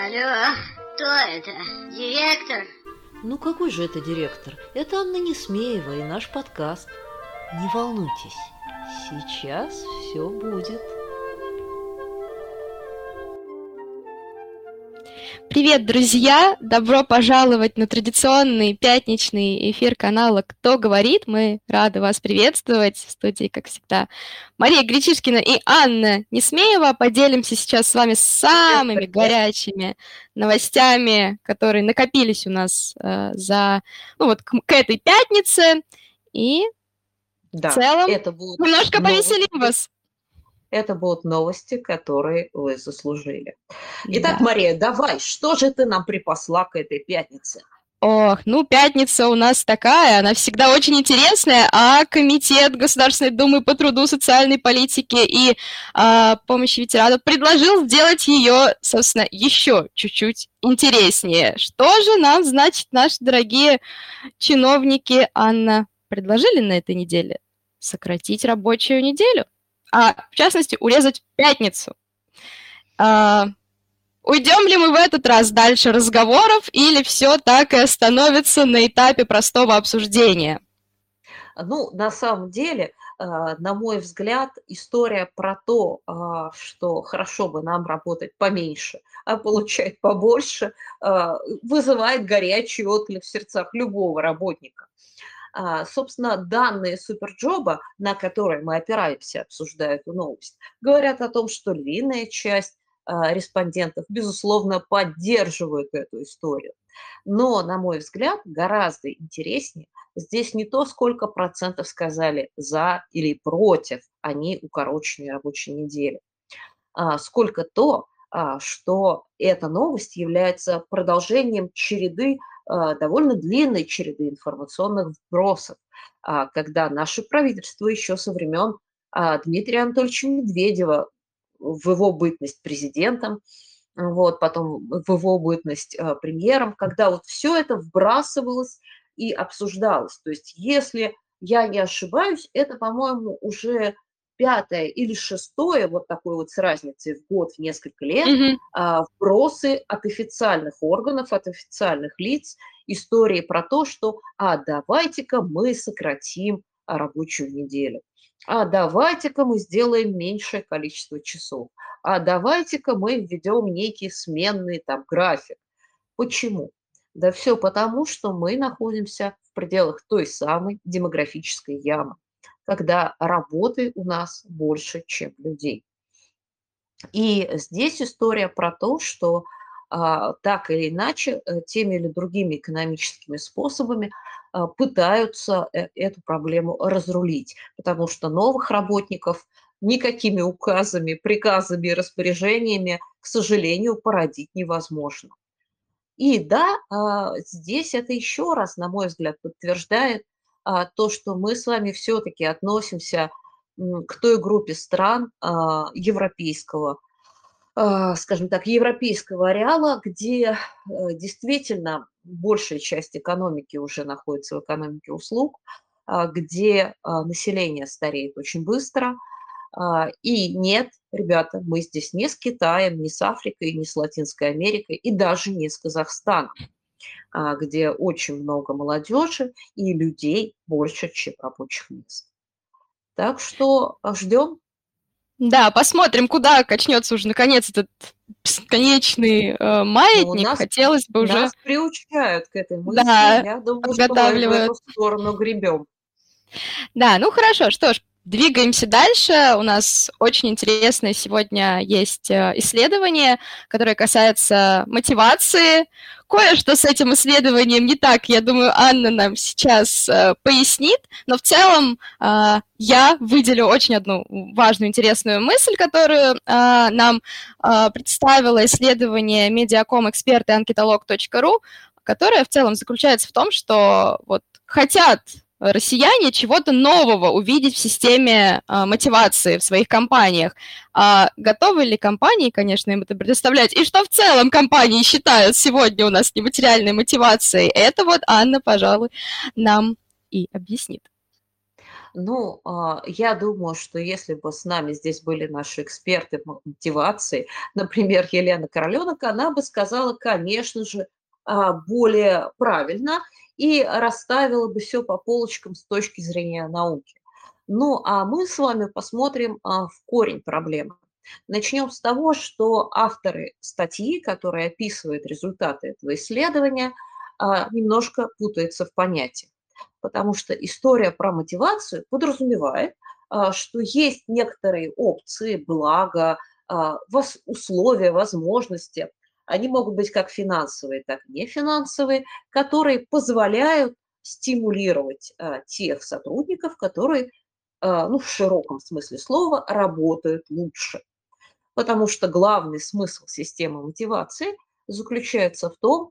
Алло, кто это? Директор? Ну какой же это директор? Это Анна Несмеева и наш подкаст. Не волнуйтесь, сейчас все будет. Привет, друзья! Добро пожаловать на традиционный пятничный эфир канала «Кто говорит?». Мы рады вас приветствовать в студии, как всегда. Мария Гречишкина и Анна Несмеева поделимся сейчас с вами самыми горячими новостями, которые накопились у нас э, за, ну вот, к, к этой пятнице. И да, в целом это будет немножко новости. повеселим вас. Это будут новости, которые вы заслужили. Итак, да. Мария, давай, что же ты нам припасла к этой пятнице? Ох, ну, пятница у нас такая, она всегда очень интересная, а Комитет Государственной Думы по труду, социальной политике и э, помощи ветеранам предложил сделать ее, собственно, еще чуть-чуть интереснее. Что же нам, значит, наши дорогие чиновники, Анна, предложили на этой неделе? Сократить рабочую неделю а в частности урезать пятницу. А, уйдем ли мы в этот раз дальше разговоров или все так и остановится на этапе простого обсуждения? Ну, на самом деле, а, на мой взгляд, история про то, а, что хорошо бы нам работать поменьше, а получать побольше, а, вызывает горячий отклик в сердцах любого работника. А, собственно, данные суперджоба, на которые мы опираемся, обсуждая эту новость, говорят о том, что львиная часть а, респондентов, безусловно, поддерживают эту историю. Но, на мой взгляд, гораздо интереснее здесь не то, сколько процентов сказали за или против они укороченной рабочей недели, а сколько то, что эта новость является продолжением череды а, довольно длинной череды информационных вбросов, а, когда наше правительство еще со времен а, Дмитрия Анатольевича Медведева в его бытность президентом, вот, потом в его бытность премьером, когда вот все это вбрасывалось и обсуждалось. То есть если я не ошибаюсь, это, по-моему, уже пятое или шестое, вот такой вот с разницей в год, в несколько лет, mm-hmm. вбросы от официальных органов, от официальных лиц, истории про то, что а давайте-ка мы сократим рабочую неделю, а давайте-ка мы сделаем меньшее количество часов, а давайте-ка мы введем некий сменный там график. Почему? Да все потому, что мы находимся в пределах той самой демографической ямы когда работы у нас больше, чем людей. И здесь история про то, что а, так или иначе, э, теми или другими экономическими способами а, пытаются э, эту проблему разрулить, потому что новых работников никакими указами, приказами, распоряжениями, к сожалению, породить невозможно. И да, а, здесь это еще раз, на мой взгляд, подтверждает то, что мы с вами все-таки относимся к той группе стран а, европейского, а, скажем так, европейского ареала, где э, действительно большая часть экономики уже находится в экономике услуг, где население стареет очень быстро. И нет, ребята, мы здесь не с Китаем, не с Африкой, не с Латинской Америкой и даже не с Казахстаном. А, где очень много молодежи и людей больше, чем рабочих мест. Так что а, ждем. Да, посмотрим, куда качнется уже наконец этот бесконечный э, маятник. Ну, нас, Хотелось бы уже... Нас приучают к этой мысли. Да, Я думаю, что мы в эту сторону гребем. Да, ну хорошо, что ж, Двигаемся дальше. У нас очень интересное сегодня есть э, исследование, которое касается мотивации. Кое-что с этим исследованием не так, я думаю, Анна нам сейчас э, пояснит, но в целом э, я выделю очень одну важную, интересную мысль, которую нам представило исследование медиаком эксперты анкетолог.ру, которое в целом заключается в том, что вот хотят россияне чего-то нового увидеть в системе а, мотивации в своих компаниях. А готовы ли компании, конечно, им это предоставлять? И что в целом компании считают сегодня у нас нематериальной мотивацией? Это вот Анна, пожалуй, нам и объяснит. Ну, а, я думаю, что если бы с нами здесь были наши эксперты мотивации, например, Елена Короленок, она бы сказала, конечно же, а, более правильно и расставила бы все по полочкам с точки зрения науки. Ну, а мы с вами посмотрим а, в корень проблемы. Начнем с того, что авторы статьи, которые описывают результаты этого исследования, немножко путаются в понятиях потому что история про мотивацию подразумевает, а, что есть некоторые опции, блага, а, условия, возможности. Они могут быть как финансовые, так и нефинансовые, которые позволяют стимулировать а, тех сотрудников, которые, ну, в широком смысле слова, работают лучше. Потому что главный смысл системы мотивации заключается в том,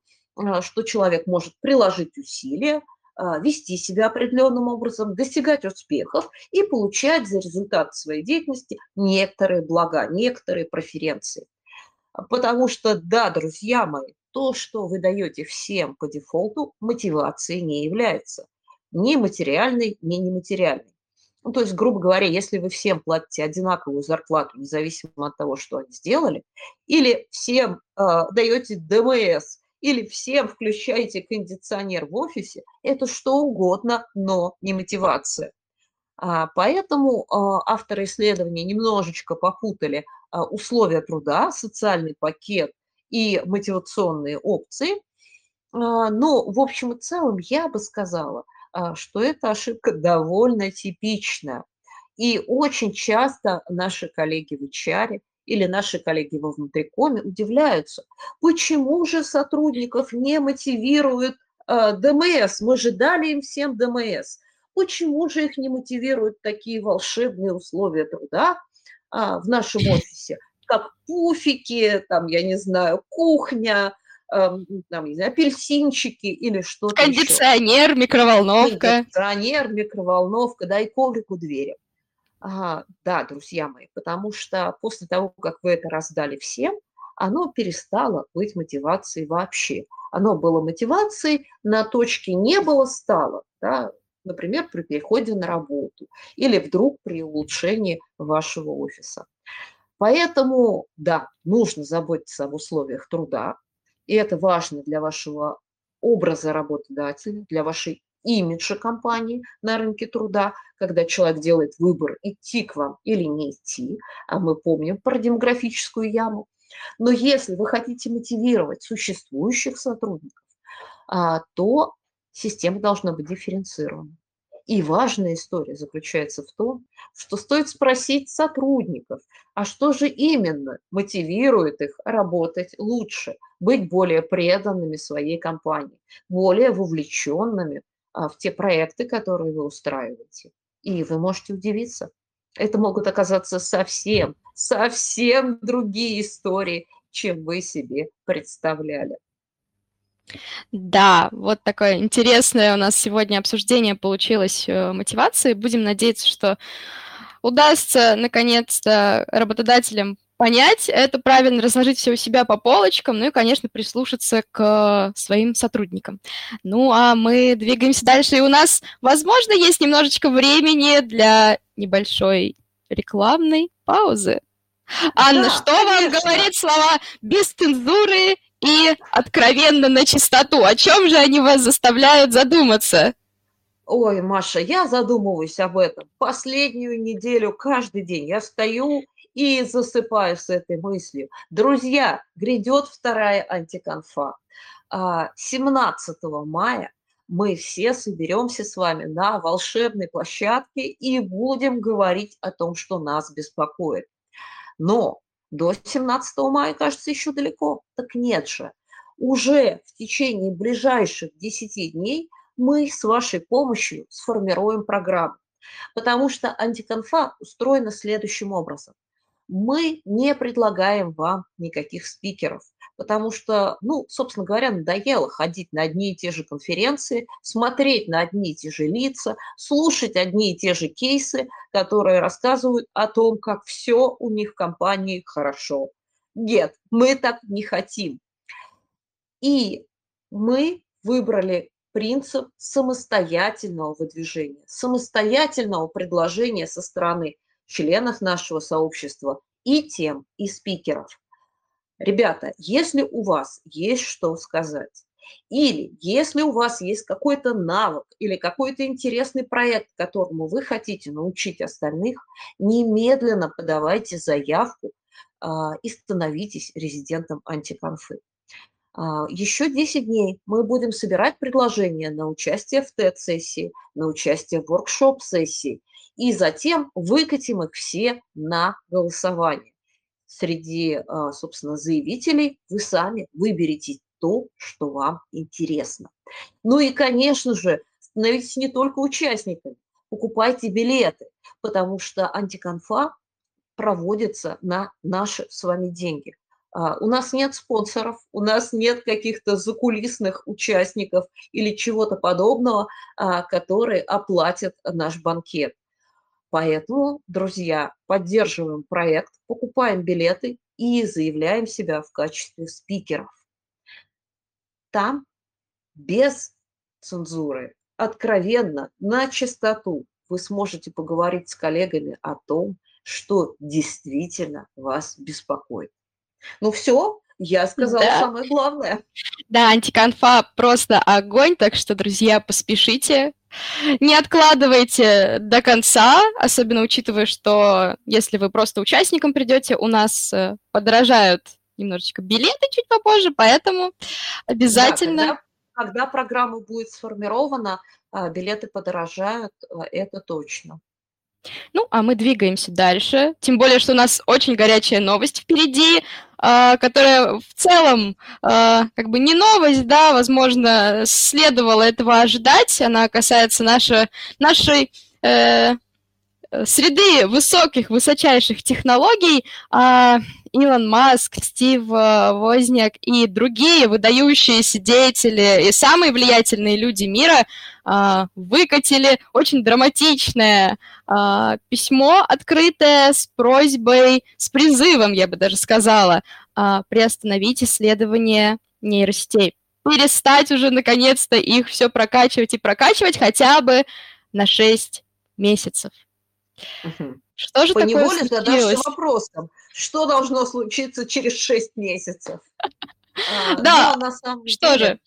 что человек может приложить усилия, а, вести себя определенным образом, достигать успехов и получать за результат своей деятельности некоторые блага, некоторые преференции. Потому что, да, друзья мои, то, что вы даете всем по дефолту, мотивацией не является. Ни материальной, ни нематериальной. Ну, то есть, грубо говоря, если вы всем платите одинаковую зарплату, независимо от того, что они сделали, или всем э, даете ДМС или всем включаете кондиционер в офисе, это что угодно, но не мотивация. А, поэтому а, авторы исследования немножечко попутали условия труда, социальный пакет и мотивационные опции. Но в общем и целом я бы сказала, что эта ошибка довольно типичная. И очень часто наши коллеги в HR или наши коллеги во внутрикоме удивляются, почему же сотрудников не мотивируют э, ДМС, мы же дали им всем ДМС, почему же их не мотивируют такие волшебные условия труда а, в нашем офисе, как пуфики, там, я не знаю, кухня, эм, там, не знаю, апельсинчики или что-то Кондиционер, еще. микроволновка. Кондиционер, микроволновка, да, и коврик у двери. А, да, друзья мои, потому что после того, как вы это раздали всем, оно перестало быть мотивацией вообще. Оно было мотивацией на точке не было, стало. Да? Например, при переходе на работу или вдруг при улучшении вашего офиса. Поэтому, да, нужно заботиться об условиях труда, и это важно для вашего образа работодателя, для вашей имиджа компании на рынке труда, когда человек делает выбор, идти к вам или не идти, а мы помним про демографическую яму. Но если вы хотите мотивировать существующих сотрудников, а, то система должна быть дифференцирована. И важная история заключается в том, что стоит спросить сотрудников, а что же именно мотивирует их работать лучше, быть более преданными своей компании, более вовлеченными а, в те проекты, которые вы устраиваете. И вы можете удивиться. Это могут оказаться совсем, совсем другие истории, чем вы себе представляли. Да, вот такое интересное у нас сегодня обсуждение получилось э, мотивации. Будем надеяться, что удастся наконец-то работодателям понять это, правильно разложить все у себя по полочкам, ну и, конечно, прислушаться к своим сотрудникам. Ну, а мы двигаемся дальше, и у нас, возможно, есть немножечко времени для небольшой рекламной паузы. Анна, да, что конечно. вам говорит слова без цензуры и откровенно на чистоту? О чем же они вас заставляют задуматься? Ой, Маша, я задумываюсь об этом. Последнюю неделю каждый день я встаю и засыпаю с этой мыслью. Друзья, грядет вторая антиконфа. 17 а, мая мы все соберемся с вами на волшебной площадке и будем говорить о том, что нас беспокоит. Но до 17 мая, кажется, еще далеко. Так нет же. Уже в течение ближайших 10 дней мы с вашей помощью сформируем программу. Потому что антиконфа устроена следующим образом мы не предлагаем вам никаких спикеров, потому что, ну, собственно говоря, надоело ходить на одни и те же конференции, смотреть на одни и те же лица, слушать одни и те же кейсы, которые рассказывают о том, как все у них в компании хорошо. Нет, мы так не хотим. И мы выбрали принцип самостоятельного выдвижения, самостоятельного предложения со стороны членов нашего сообщества и тем, и спикеров. Ребята, если у вас есть что сказать, или если у вас есть какой-то навык или какой-то интересный проект, которому вы хотите научить остальных, немедленно подавайте заявку а, и становитесь резидентом антиконфы. А, еще 10 дней мы будем собирать предложения на участие в TED-сессии, на участие в воркшоп-сессии, и затем выкатим их все на голосование. Среди, а, собственно, заявителей вы сами выберете то, что вам интересно. Ну и, конечно же, становитесь не только участниками, покупайте билеты, потому что антиконфа проводится на наши с вами деньги. А, у нас нет спонсоров, у нас нет каких-то закулисных участников или чего-то подобного, а, которые оплатят наш банкет. Поэтому, друзья, поддерживаем проект, покупаем билеты и заявляем себя в качестве спикеров. Там без цензуры, откровенно, на чистоту вы сможете поговорить с коллегами о том, что действительно вас беспокоит. Ну все, я сказала да. самое главное. Да, антиконфа просто огонь, так что, друзья, поспешите. Не откладывайте до конца, особенно учитывая, что если вы просто участником придете, у нас э, подорожают немножечко билеты чуть попозже, поэтому обязательно... Да, когда, когда программа будет сформирована, а, билеты подорожают, а, это точно. Ну, а мы двигаемся дальше. Тем более, что у нас очень горячая новость впереди, э, которая в целом э, как бы не новость, да, возможно, следовало этого ожидать. Она касается нашей, нашей э, среды высоких, высочайших технологий. Э, Илон Маск, Стив э, Возняк и другие выдающиеся деятели и самые влиятельные люди мира а, выкатили очень драматичное а, письмо открытое с просьбой, с призывом, я бы даже сказала, а, приостановить исследование нейросетей. Перестать уже наконец-то их все прокачивать и прокачивать хотя бы на 6 месяцев. Угу. Что же По такое случилось? задашься вопросом, что должно случиться через 6 месяцев? Да, на самом что же?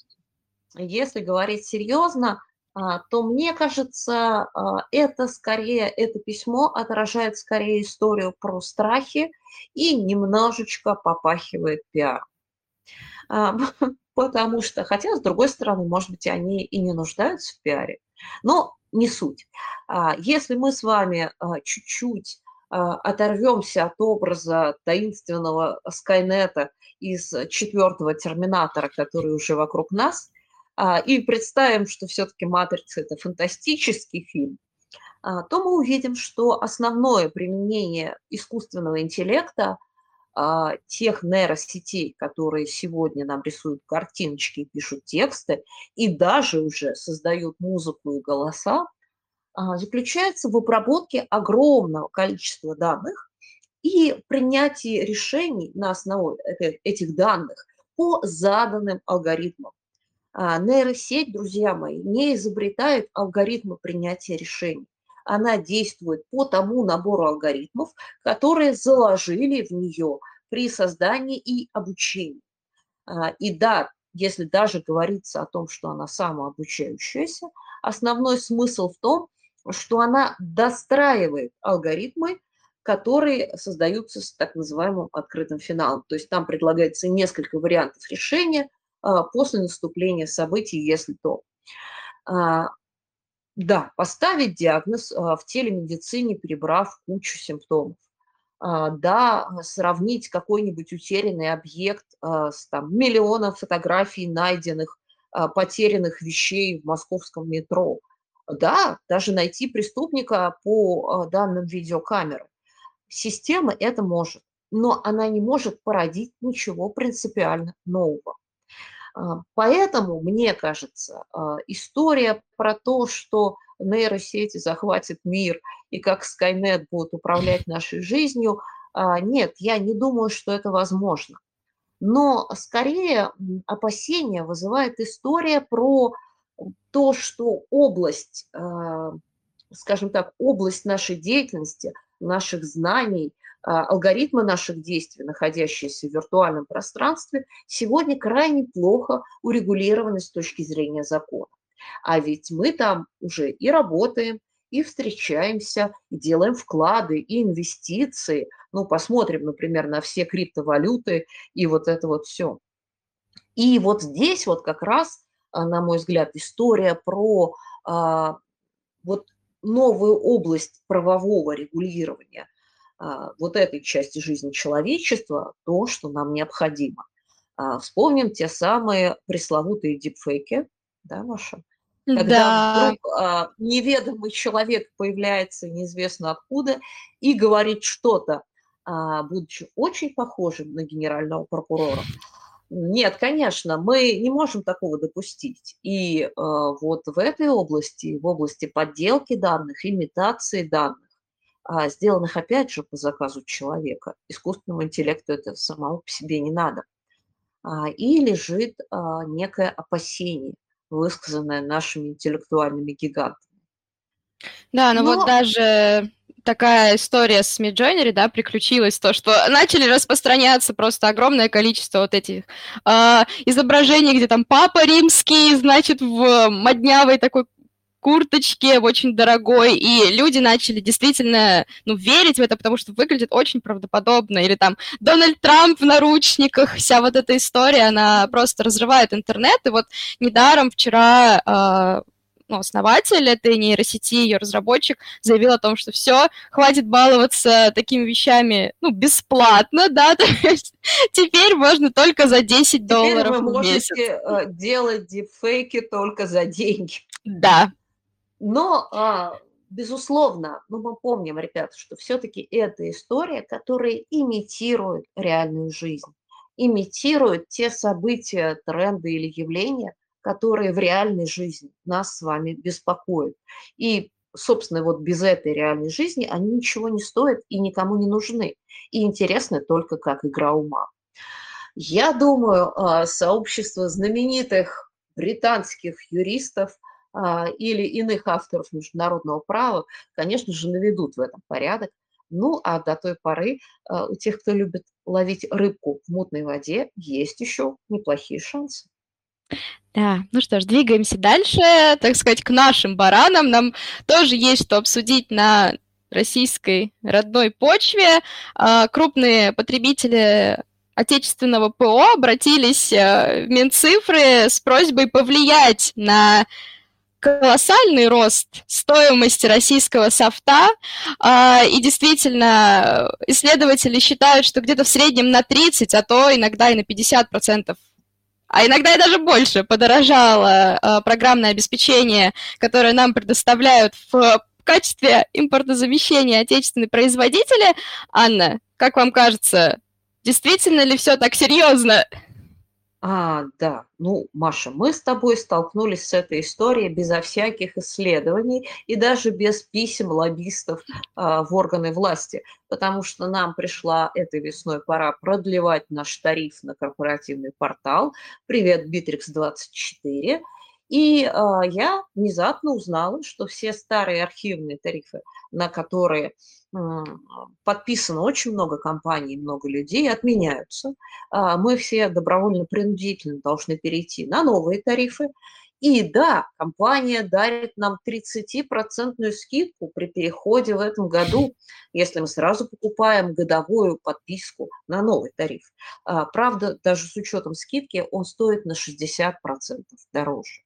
Если говорить серьезно, а, то мне кажется, а, это скорее, это письмо отражает скорее историю про страхи и немножечко попахивает пиар. А, потому что, хотя, с другой стороны, может быть, они и не нуждаются в пиаре, но не суть. Если мы с вами чуть-чуть оторвемся от образа таинственного Скайнета из четвертого терминатора, который уже вокруг нас – а, и представим, что все-таки «Матрица» – это фантастический фильм, а, то мы увидим, что основное применение искусственного интеллекта а, тех нейросетей, которые сегодня нам рисуют картиночки, пишут тексты и даже уже создают музыку и голоса, заключается в обработке огромного количества данных и принятии решений на основе этих данных по заданным алгоритмам. А, нейросеть, друзья мои, не изобретает алгоритмы принятия решений. Она действует по тому набору алгоритмов, которые заложили в нее при создании и обучении. А, и да, если даже говорится о том, что она самообучающаяся, основной смысл в том, что она достраивает алгоритмы, которые создаются с так называемым открытым финалом. То есть там предлагается несколько вариантов решения, а, после наступления событий, если то. А, да, поставить диагноз а, в телемедицине, перебрав кучу симптомов. Да, сравнить какой-нибудь утерянный объект с там, миллионом фотографий найденных, потерянных вещей в московском метро. Да, даже найти преступника по данным видеокамеры. Система это может, но она не может породить ничего принципиально нового. А, поэтому, мне кажется, а, история про то, что нейросети захватят мир и как Skynet будет управлять нашей жизнью, а, нет, я не думаю, что это возможно. Но скорее опасения вызывает история про то, что область, скажем так, область нашей деятельности, наших знаний, алгоритмы наших действий, находящиеся в виртуальном пространстве, сегодня крайне плохо урегулированы с точки зрения закона. А ведь мы там уже и работаем, и встречаемся, и делаем вклады, и инвестиции. Ну, посмотрим, например, на все криптовалюты и вот это вот все. И вот здесь вот как раз, а, на мой взгляд, история про а, вот новую область правового регулирования а, вот этой части жизни человечества, то, что нам необходимо. А, вспомним те самые пресловутые дипфейки, да, Маша? Когда да. вдруг а, неведомый человек появляется неизвестно откуда и говорит что-то, а, будучи очень похожим на генерального прокурора. Нет, конечно, мы не можем такого допустить. И э, вот в этой области, в области подделки данных, имитации данных, э, сделанных опять же по заказу человека, искусственному интеллекту это самого по себе не надо, э, и лежит э, некое опасение, высказанное нашими интеллектуальными гигантами. Да, но, но вот даже такая история с Midjourney, да, приключилась, то, что начали распространяться просто огромное количество вот этих э, изображений, где там папа римский, значит, в моднявой такой курточке, очень дорогой, и люди начали действительно, ну, верить в это, потому что выглядит очень правдоподобно, или там Дональд Трамп в наручниках, вся вот эта история, она просто разрывает интернет, и вот недаром вчера э, ну, основатель этой нейросети, ее разработчик, заявил о том, что все, хватит баловаться такими вещами, ну, бесплатно, да, то есть теперь можно только за 10 долларов теперь вы в можете э, делать дипфейки только за деньги. Да. Но, а, безусловно, ну, мы помним, ребята, что все-таки это история, которая имитирует реальную жизнь имитирует те события, тренды или явления, которые в реальной жизни нас с вами беспокоят. И, собственно, вот без этой реальной жизни они ничего не стоят и никому не нужны. И интересны только как игра ума. Я думаю, а, сообщество знаменитых британских юристов или иных авторов международного права, конечно же, наведут в этом порядок. Ну, а до той поры а, у тех, кто любит ловить рыбку в мутной воде, есть еще неплохие шансы. Да, ну что ж, двигаемся дальше, так сказать, к нашим баранам. Нам тоже есть что обсудить на российской родной почве. А, крупные потребители отечественного ПО обратились в Минцифры с просьбой повлиять на колоссальный рост стоимости российского софта, а, и действительно исследователи считают, что где-то в среднем на 30, а то иногда и на 50 процентов а иногда и даже больше подорожало э, программное обеспечение, которое нам предоставляют в качестве импортозамещения отечественные производители. Анна, как вам кажется, действительно ли все так серьезно? А, да. Ну, Маша, мы с тобой столкнулись с этой историей безо всяких исследований и даже без писем лоббистов а, в органы власти, потому что нам пришла этой весной пора продлевать наш тариф на корпоративный портал. Привет, Bittrex24. И а, я внезапно узнала, что все старые архивные тарифы, на которые подписано очень много компаний, много людей, отменяются. А, мы все добровольно-принудительно должны перейти на новые тарифы. И да, компания дарит нам 30% скидку при переходе в этом году, если мы сразу покупаем годовую подписку на новый тариф. А, правда, даже с учетом скидки он стоит на 60% дороже.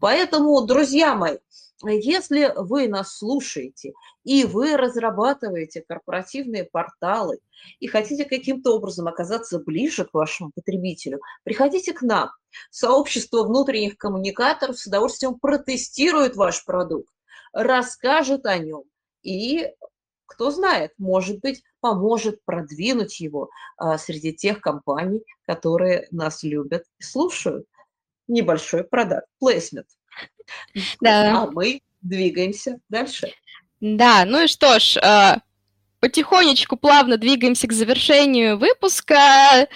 Поэтому, друзья мои, если вы нас слушаете и вы разрабатываете корпоративные порталы и хотите каким-то образом оказаться ближе к вашему потребителю, приходите к нам. Сообщество внутренних коммуникаторов с удовольствием протестирует ваш продукт, расскажет о нем и кто знает, может быть, поможет продвинуть его а, среди тех компаний, которые нас любят и слушают. Небольшой продакт, плейсмент. Да. А мы двигаемся дальше. Да, ну и что ж, а, потихонечку, плавно двигаемся к завершению выпуска.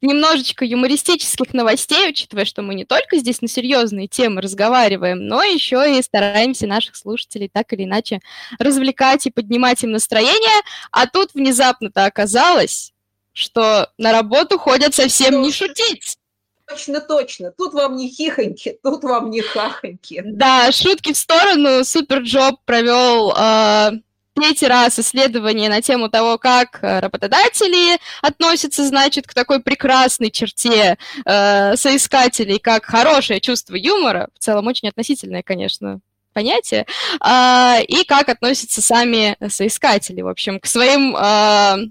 немножечко юмористических новостей, учитывая, что мы не только здесь на серьезные темы разговариваем, но еще и стараемся наших слушателей так или иначе развлекать и поднимать им настроение. А тут внезапно-то оказалось, что на работу ходят совсем не шутить. Точно, точно. Тут вам не хихоньки, тут вам не хахоньки. Да, шутки в сторону. Супер Джоб провел э, третий раз исследование на тему того, как э, работодатели относятся, значит, к такой прекрасной черте э, соискателей, как хорошее чувство юмора, в целом очень относительное, конечно, понятие, э, и как относятся сами соискатели, в общем, к своим э,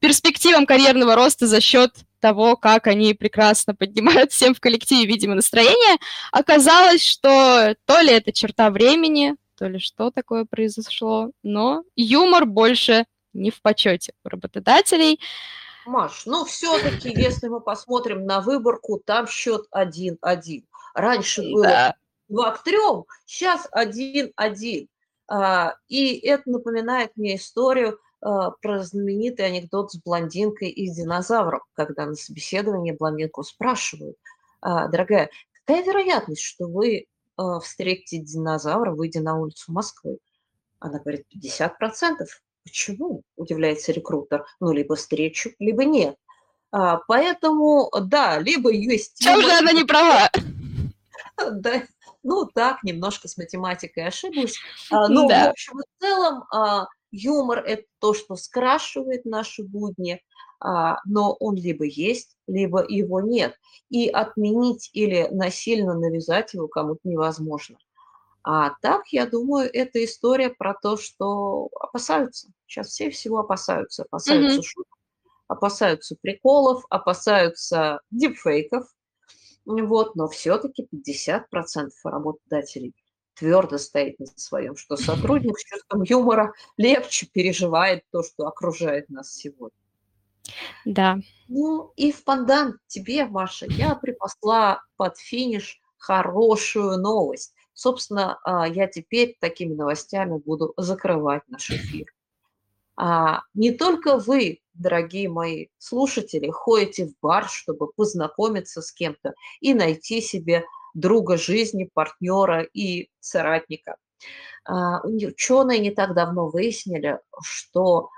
перспективам карьерного роста за счет того, как они прекрасно поднимают всем в коллективе, видимо, настроение, оказалось, что то ли это черта времени, то ли что такое произошло, но юмор больше не в почете у работодателей. Маш, ну все-таки, если мы посмотрим на выборку, там счет 1-1. Раньше было да. 2 к 3, сейчас 1-1. А, и это напоминает мне историю про знаменитый анекдот с блондинкой из динозавров, когда на собеседовании блондинку спрашивают, «А, дорогая, какая вероятность, что вы э, встретите динозавра, выйдя на улицу Москвы? Она говорит, 50%. Почему? Удивляется рекрутер. Ну, либо встречу, либо нет. А, поэтому, да, либо есть... Чем же она не права? Да, ну так, немножко с математикой ошиблась. А, но, да. в общем и целом, а, юмор – это то, что скрашивает наши будни, а, но он либо есть, либо его нет. И отменить или насильно навязать его кому-то невозможно. А так, я думаю, это история про то, что опасаются. Сейчас все всего опасаются. Опасаются mm-hmm. шуток, опасаются приколов, опасаются дипфейков. Вот, но все-таки 50% работодателей твердо стоит на своем, что сотрудник с чувством юмора легче переживает то, что окружает нас сегодня. Да. Ну и в пандан тебе, Маша, я припасла под финиш хорошую новость. Собственно, а, я теперь такими новостями буду закрывать наш эфир. А, не только вы, дорогие мои слушатели, ходите в бар, чтобы познакомиться с кем-то и найти себе друга жизни, партнера и соратника. А, ученые не так давно выяснили, что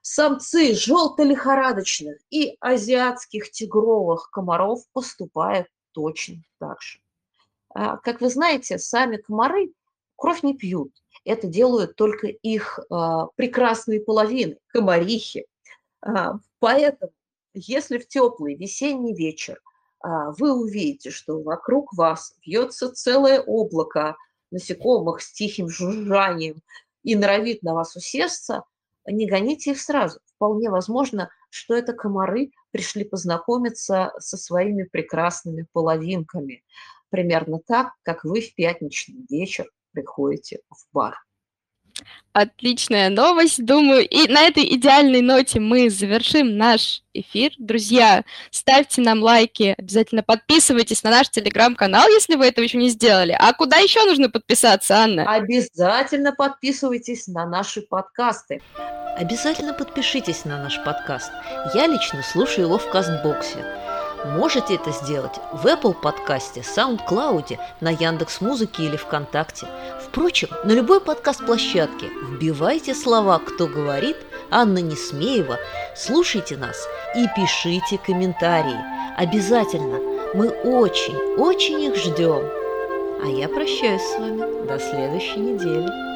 самцы желто-лихорадочных и азиатских тигровых комаров поступают точно так же. А, как вы знаете, сами комары кровь не пьют. Это делают только их а, прекрасные половины, комарихи. Поэтому, если в теплый весенний вечер вы увидите, что вокруг вас вьется целое облако насекомых с тихим жужжанием и норовит на вас усесться – не гоните их сразу. Вполне возможно, что это комары пришли познакомиться со своими прекрасными половинками. Примерно так, как вы в пятничный вечер приходите в бар. Отличная новость, думаю. И на этой идеальной ноте мы завершим наш эфир. Друзья, ставьте нам лайки, обязательно подписывайтесь на наш телеграм-канал, если вы этого еще не сделали. А куда еще нужно подписаться, Анна? Обязательно подписывайтесь на наши подкасты. Обязательно подпишитесь на наш подкаст. Я лично слушаю его в Кастбоксе. Можете это сделать в Apple подкасте, SoundCloud, на Яндекс Музыке или ВКонтакте. Впрочем, на любой подкаст-площадке вбивайте слова «Кто говорит», Анна Несмеева, слушайте нас и пишите комментарии. Обязательно. Мы очень, очень их ждем. А я прощаюсь с вами до следующей недели.